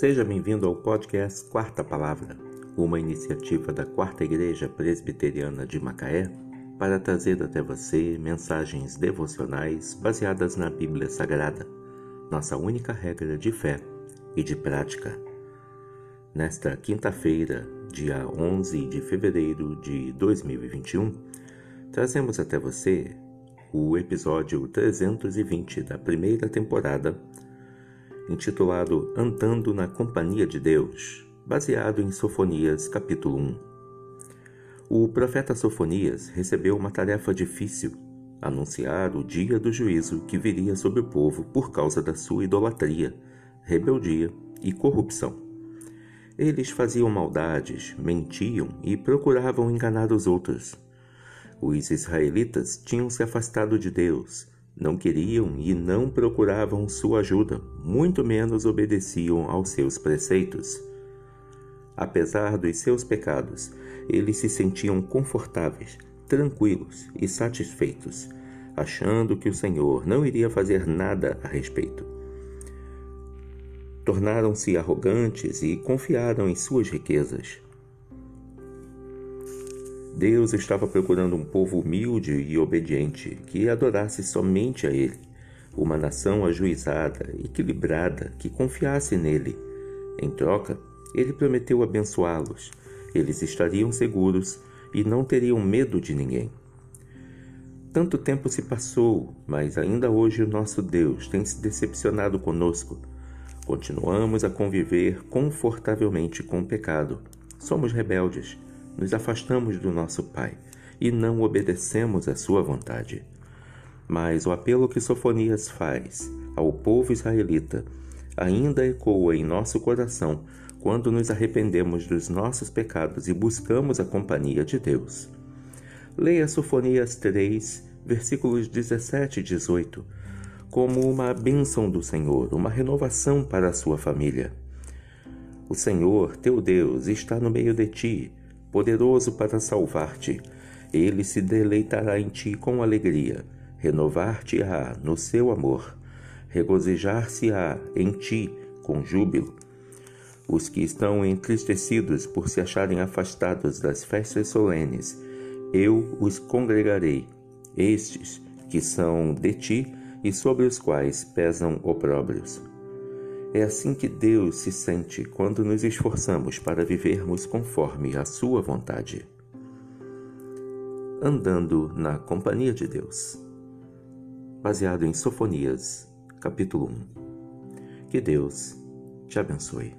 Seja bem-vindo ao podcast Quarta Palavra, uma iniciativa da Quarta Igreja Presbiteriana de Macaé para trazer até você mensagens devocionais baseadas na Bíblia Sagrada, nossa única regra de fé e de prática. Nesta quinta-feira, dia 11 de fevereiro de 2021, trazemos até você o episódio 320 da primeira temporada intitulado Andando na Companhia de Deus, baseado em Sofonias, capítulo 1. O profeta Sofonias recebeu uma tarefa difícil: anunciar o dia do juízo que viria sobre o povo por causa da sua idolatria, rebeldia e corrupção. Eles faziam maldades, mentiam e procuravam enganar os outros. Os israelitas tinham se afastado de Deus não queriam e não procuravam sua ajuda, muito menos obedeciam aos seus preceitos. Apesar dos seus pecados, eles se sentiam confortáveis, tranquilos e satisfeitos, achando que o Senhor não iria fazer nada a respeito. Tornaram-se arrogantes e confiaram em suas riquezas. Deus estava procurando um povo humilde e obediente que adorasse somente a Ele, uma nação ajuizada, equilibrada, que confiasse nele. Em troca, ele prometeu abençoá-los. Eles estariam seguros e não teriam medo de ninguém. Tanto tempo se passou, mas ainda hoje o nosso Deus tem se decepcionado conosco. Continuamos a conviver confortavelmente com o pecado. Somos rebeldes nos afastamos do nosso Pai e não obedecemos à sua vontade. Mas o apelo que Sofonias faz ao povo israelita ainda ecoa em nosso coração quando nos arrependemos dos nossos pecados e buscamos a companhia de Deus. Leia Sofonias 3, versículos 17 e 18, como uma bênção do Senhor, uma renovação para a sua família. O Senhor, teu Deus, está no meio de ti, poderoso para salvar-te. Ele se deleitará em ti com alegria, renovar-te-á no seu amor, regozijar-se-á em ti com júbilo. Os que estão entristecidos por se acharem afastados das festas solenes, eu os congregarei, estes que são de ti e sobre os quais pesam opróbrios. É assim que Deus se sente quando nos esforçamos para vivermos conforme a Sua vontade. Andando na companhia de Deus. Baseado em Sofonias, capítulo 1. Que Deus te abençoe.